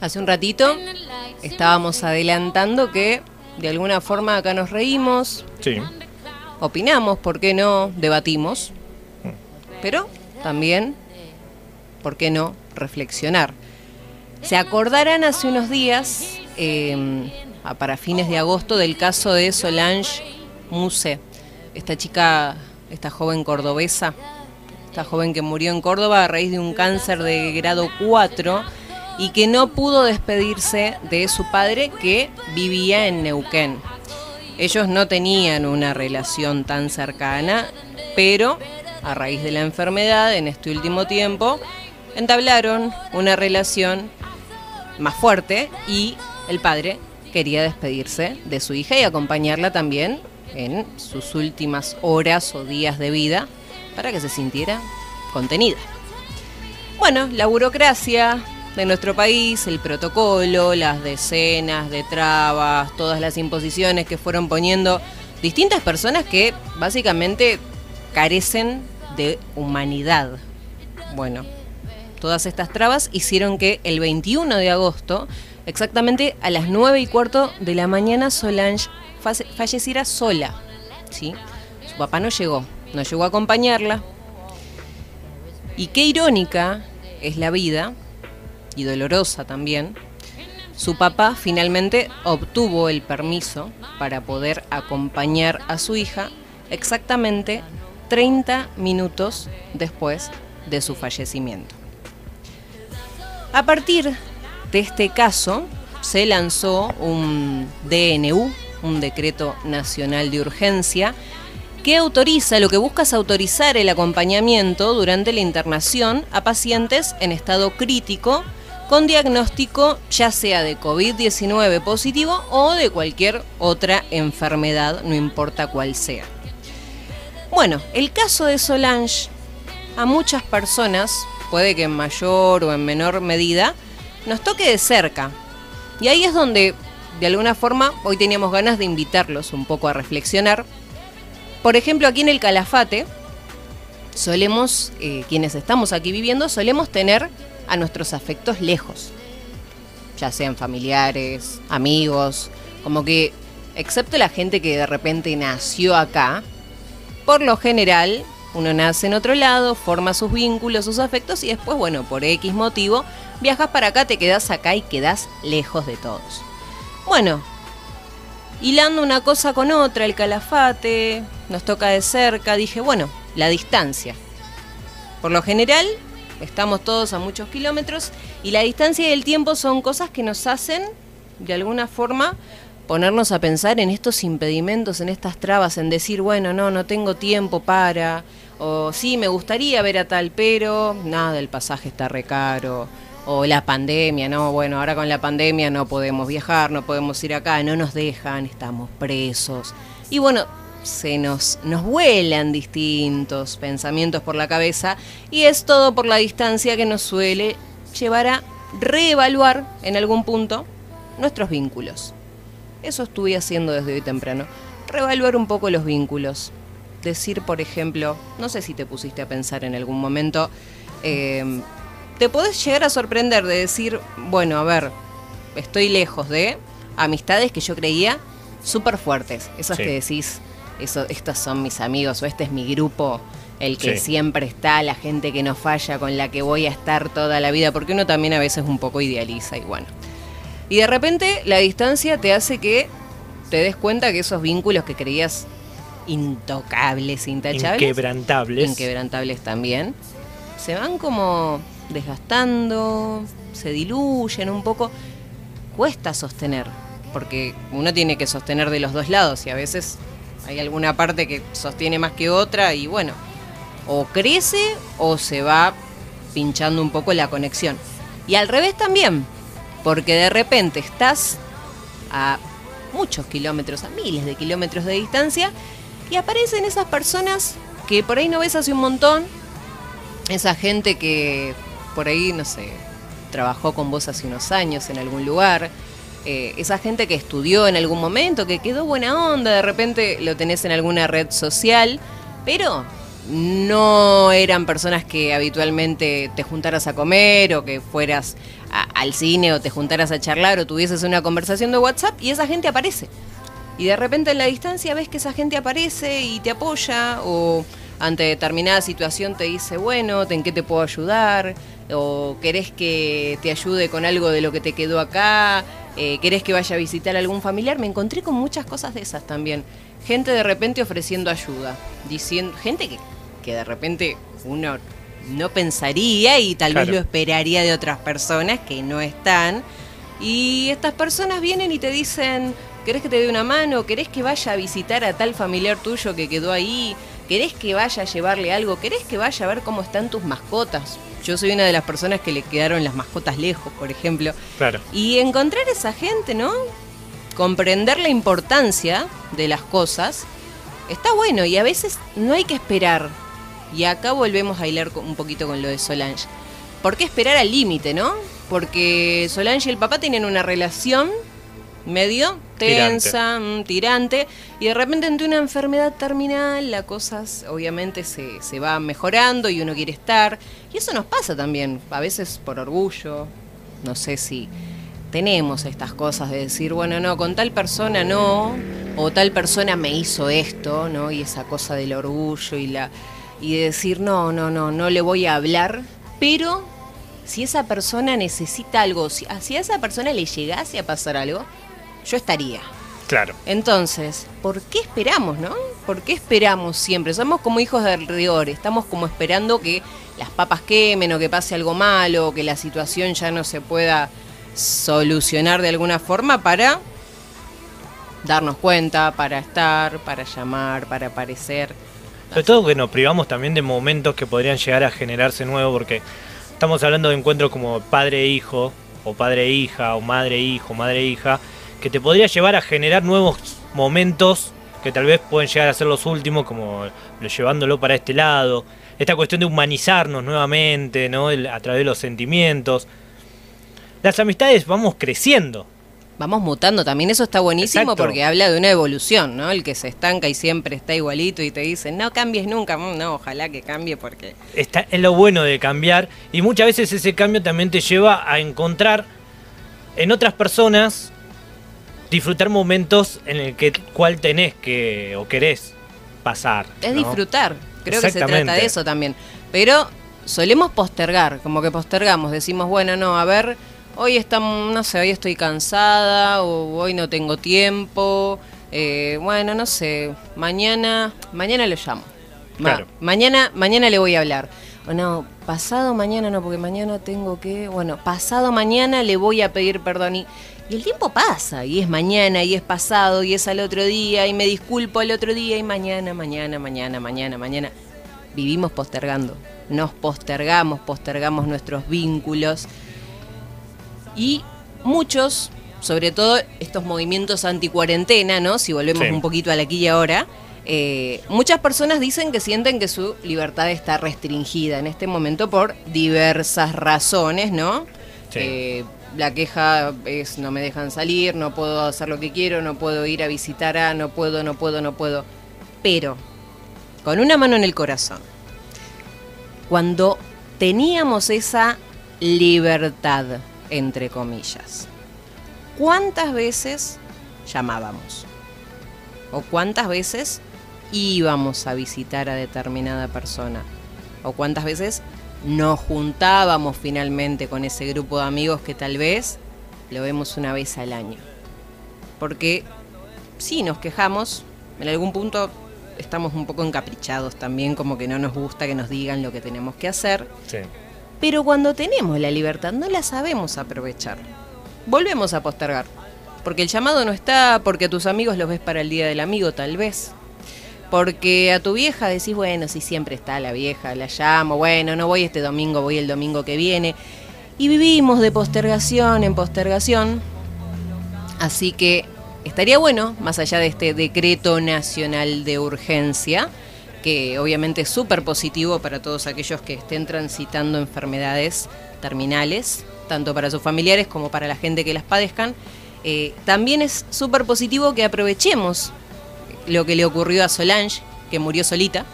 Hace un ratito estábamos adelantando que de alguna forma acá nos reímos, Sí. opinamos, ¿por qué no? Debatimos, pero también, ¿por qué no? Reflexionar. Se acordarán hace unos días, eh, a- para fines de agosto, del caso de Solange Muse, esta chica, esta joven cordobesa, esta joven que murió en Córdoba a raíz de un cáncer de grado 4 y que no pudo despedirse de su padre que vivía en Neuquén. Ellos no tenían una relación tan cercana, pero a raíz de la enfermedad en este último tiempo entablaron una relación más fuerte y el padre quería despedirse de su hija y acompañarla también en sus últimas horas o días de vida para que se sintiera contenida. Bueno, la burocracia de nuestro país, el protocolo, las decenas de trabas, todas las imposiciones que fueron poniendo distintas personas que básicamente carecen de humanidad. Bueno, todas estas trabas hicieron que el 21 de agosto, exactamente a las 9 y cuarto de la mañana, Solange falleciera sola. ¿sí? Su papá no llegó, no llegó a acompañarla. Y qué irónica es la vida, y dolorosa también, su papá finalmente obtuvo el permiso para poder acompañar a su hija exactamente 30 minutos después de su fallecimiento. A partir de este caso se lanzó un DNU, un decreto nacional de urgencia, que autoriza, lo que busca es autorizar el acompañamiento durante la internación a pacientes en estado crítico con diagnóstico ya sea de COVID-19 positivo o de cualquier otra enfermedad, no importa cuál sea. Bueno, el caso de Solange a muchas personas, puede que en mayor o en menor medida, nos toque de cerca. Y ahí es donde, de alguna forma, hoy teníamos ganas de invitarlos un poco a reflexionar. Por ejemplo, aquí en el Calafate, solemos, eh, quienes estamos aquí viviendo, solemos tener a nuestros afectos lejos. Ya sean familiares, amigos, como que, excepto la gente que de repente nació acá, por lo general, uno nace en otro lado, forma sus vínculos, sus afectos y después, bueno, por X motivo, viajas para acá, te quedas acá y quedas lejos de todos. Bueno, hilando una cosa con otra, el calafate, nos toca de cerca, dije, bueno, la distancia. Por lo general, estamos todos a muchos kilómetros y la distancia y el tiempo son cosas que nos hacen, de alguna forma, ponernos a pensar en estos impedimentos, en estas trabas, en decir, bueno, no, no tengo tiempo para, o sí, me gustaría ver a tal, pero nada, el pasaje está recaro, o la pandemia, no, bueno, ahora con la pandemia no podemos viajar, no podemos ir acá, no nos dejan, estamos presos. Y bueno, se nos, nos vuelan distintos pensamientos por la cabeza y es todo por la distancia que nos suele llevar a reevaluar en algún punto nuestros vínculos. Eso estuve haciendo desde hoy temprano. Reevaluar un poco los vínculos. Decir, por ejemplo, no sé si te pusiste a pensar en algún momento, eh, te podés llegar a sorprender de decir, bueno, a ver, estoy lejos de amistades que yo creía súper fuertes. Esas Sí. que decís, eso, estos son mis amigos o este es mi grupo, el que Sí. siempre está, la gente que no falla, con la que voy a estar toda la vida, porque uno también a veces un poco idealiza y bueno. Y de repente la distancia te hace que te des cuenta que esos vínculos que creías intocables, intachables, Inquebrantables. inquebrantables también, se van como desgastando, se diluyen un poco. Cuesta sostener, porque uno tiene que sostener de los dos lados y a veces hay alguna parte que sostiene más que otra y bueno, o crece o se va pinchando un poco la conexión. Y al revés también, porque de repente estás a muchos kilómetros, a miles de kilómetros de distancia, y aparecen esas personas que por ahí no ves hace un montón, esa gente que por ahí, no sé, trabajó con vos hace unos años en algún lugar, eh, esa gente que estudió en algún momento, que quedó buena onda, de repente lo tenés en alguna red social, pero no eran personas que habitualmente te juntaras a comer o que fueras al cine o te juntaras a charlar o tuvieses una conversación de WhatsApp y esa gente aparece. Y de repente en la distancia ves que esa gente aparece y te apoya o ante determinada situación te dice, bueno, ¿en qué te puedo ayudar? O querés que te ayude con algo de lo que te quedó acá, eh, querés que vaya a visitar a algún familiar. Me encontré con muchas cosas de esas también. Gente de repente ofreciendo ayuda, diciendo, gente que, que de repente uno no pensaría y tal vez lo esperaría de otras personas que no están. Y estas personas vienen y te dicen, ¿querés que te dé una mano? ¿Querés que vaya a visitar a tal familiar tuyo que quedó ahí? ¿Querés que vaya a llevarle algo? ¿Querés que vaya a ver cómo están tus mascotas? Yo soy una de las personas que le quedaron las mascotas lejos, por ejemplo. Claro. Y encontrar esa gente, ¿no? Comprender la importancia de las cosas está bueno y a veces no hay que esperar. Y acá volvemos a hilar un poquito con lo de Solange. ¿Por qué esperar al límite, no? Porque Solange y el papá tienen una relación medio tensa, tirante. tirante, y de repente ante una enfermedad terminal la cosa obviamente se, se va mejorando y uno quiere estar. Y eso nos pasa también, a veces por orgullo, no sé si tenemos estas cosas de decir, bueno, no, con tal persona no, o tal persona me hizo esto, ¿no? Y esa cosa del orgullo y la y de decir, no, no, no, no le voy a hablar, pero si esa persona necesita algo, si, si a esa persona le llegase a pasar algo, yo estaría. Claro. Entonces, ¿por qué esperamos, no? ¿Por qué esperamos siempre? Somos como hijos del rigor, estamos como esperando que las papas quemen o que pase algo malo, o que la situación ya no se pueda solucionar de alguna forma para darnos cuenta, para estar, para llamar, para aparecer. Sobre todo que nos privamos también de momentos que podrían llegar a generarse nuevos, porque estamos hablando de encuentros como padre-hijo, o padre-hija, o madre-hijo, madre-hija, que te podría llevar a generar nuevos momentos que tal vez pueden llegar a ser los últimos, como llevándolo para este lado. Esta cuestión de humanizarnos nuevamente, ¿no? a través de los sentimientos. Las amistades vamos creciendo. Vamos mutando también, eso está buenísimo porque habla de una evolución, ¿no? El que se estanca y siempre está igualito y te dice, no cambies nunca, mm, no, ojalá que cambie porque... Está, es lo bueno de cambiar y muchas veces ese cambio también te lleva a encontrar en otras personas disfrutar momentos en el que cual tenés que o querés pasar. Es disfrutar, creo que se trata de eso también. Pero solemos postergar, como que postergamos, decimos, bueno, no, a ver, hoy estamos, no sé, hoy estoy cansada o hoy no tengo tiempo. Eh, bueno, no sé, mañana, mañana le llamo. mañana, mañana le voy a hablar. O no, pasado mañana no, porque mañana tengo que, bueno, pasado mañana le voy a pedir perdón y y el tiempo pasa, y es mañana, y es pasado, y es al otro día, y me disculpo al otro día, y mañana, mañana, mañana, mañana, mañana. Vivimos postergando, nos postergamos, postergamos nuestros vínculos. Y muchos, sobre todo estos movimientos anticuarentena, ¿no? Si volvemos un poquito al aquí y ahora, eh, muchas personas dicen que sienten que su libertad está restringida en este momento por diversas razones, ¿no? Sí. Eh, la queja es no me dejan salir, no puedo hacer lo que quiero, no puedo ir a visitar a, no puedo, no puedo, no puedo. Pero, con una mano en el corazón, cuando teníamos esa libertad, entre comillas, ¿cuántas veces llamábamos? ¿O cuántas veces íbamos a visitar a determinada persona? ¿O cuántas veces nos juntábamos finalmente con ese grupo de amigos que tal vez lo vemos una vez al año. Porque sí, nos quejamos, en algún punto estamos un poco encaprichados también, como que no nos gusta que nos digan lo que tenemos que hacer. Pero cuando tenemos la libertad no la sabemos aprovechar. Volvemos a postergar. Porque el llamado no está, porque a tus amigos los ves para el día del amigo tal vez. Porque a tu vieja decís, bueno, si siempre está la vieja, la llamo, bueno, no voy este domingo, voy el domingo que viene. Y vivimos de postergación en postergación. Así que estaría bueno, más allá de este decreto nacional de urgencia, que obviamente es súper positivo para todos aquellos que estén transitando enfermedades terminales, tanto para sus familiares como para la gente que las padezcan, eh, también es súper positivo que aprovechemos lo que le ocurrió a Solange, que murió solita,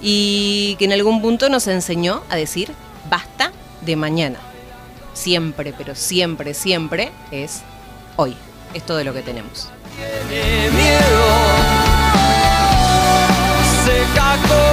y que en algún punto nos enseñó a decir, basta de mañana. Siempre, pero siempre, siempre es hoy. Es todo lo que tenemos.